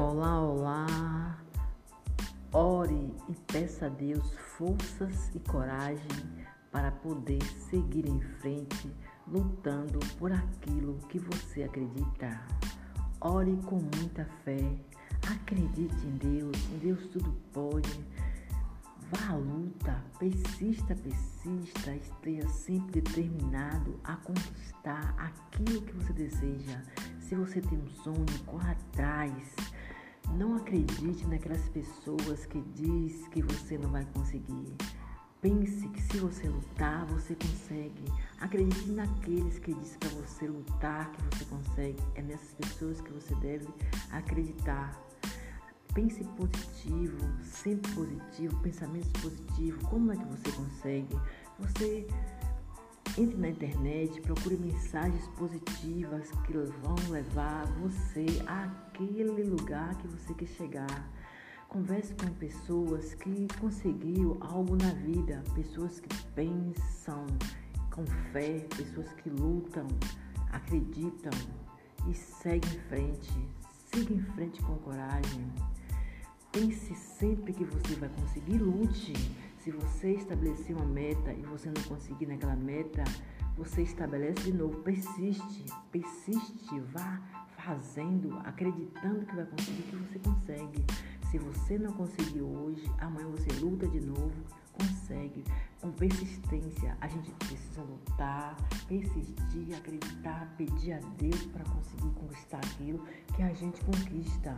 Olá, olá! Ore e peça a Deus forças e coragem para poder seguir em frente lutando por aquilo que você acredita. Ore com muita fé, acredite em Deus, em Deus tudo pode. Vá à luta, persista, persista, esteja sempre determinado a conquistar aquilo que você deseja. Se você tem um sonho, corra atrás não acredite naquelas pessoas que diz que você não vai conseguir. Pense que se você lutar, você consegue. Acredite naqueles que diz para você lutar que você consegue. É nessas pessoas que você deve acreditar. Pense positivo, sempre positivo, pensamentos positivos. Como é que você consegue? Você entre na internet, procure mensagens positivas que vão levar você àquele lugar que você quer chegar. Converse com pessoas que conseguiram algo na vida, pessoas que pensam com fé, pessoas que lutam, acreditam e seguem em frente. Siga em frente com coragem. Pense sempre que você vai conseguir, lute. Se você estabelecer uma meta e você não conseguir naquela meta, você estabelece de novo, persiste, persiste, vá fazendo, acreditando que vai conseguir, que você consegue. Se você não conseguiu hoje, amanhã você luta de novo, consegue. Com persistência, a gente precisa lutar, persistir, acreditar, pedir a Deus para conseguir conquistar aquilo que a gente conquista.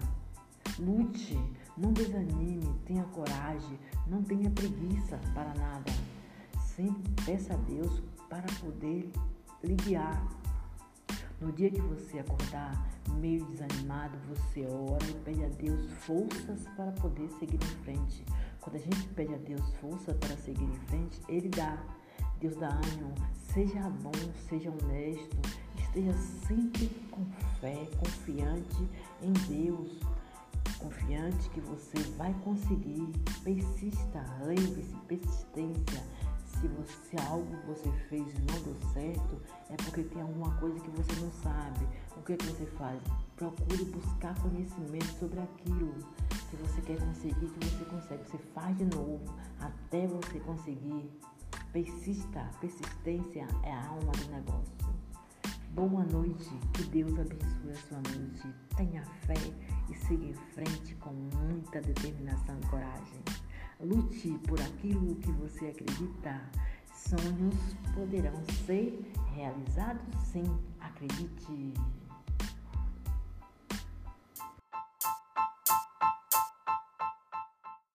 Lute, não desanime, tenha coragem, não tenha preguiça para nada. Sempre peça a Deus para poder lhe guiar. No dia que você acordar meio desanimado, você ora e pede a Deus forças para poder seguir em frente. Quando a gente pede a Deus força para seguir em frente, Ele dá. Deus dá ânimo. Seja bom, seja honesto, esteja sempre com fé, confiante em Deus que você vai conseguir. Persista, lembre-se, persistência. Se você algo que você fez não deu certo, é porque tem alguma coisa que você não sabe. O que, é que você faz? Procure buscar conhecimento sobre aquilo. Se você quer conseguir, que você consegue. Você faz de novo até você conseguir. Persista, persistência é a alma do negócio. Boa noite, que Deus abençoe a sua noite. Tenha fé e siga em frente com muita determinação e coragem. Lute por aquilo que você acredita. Sonhos poderão ser realizados sim, acredite.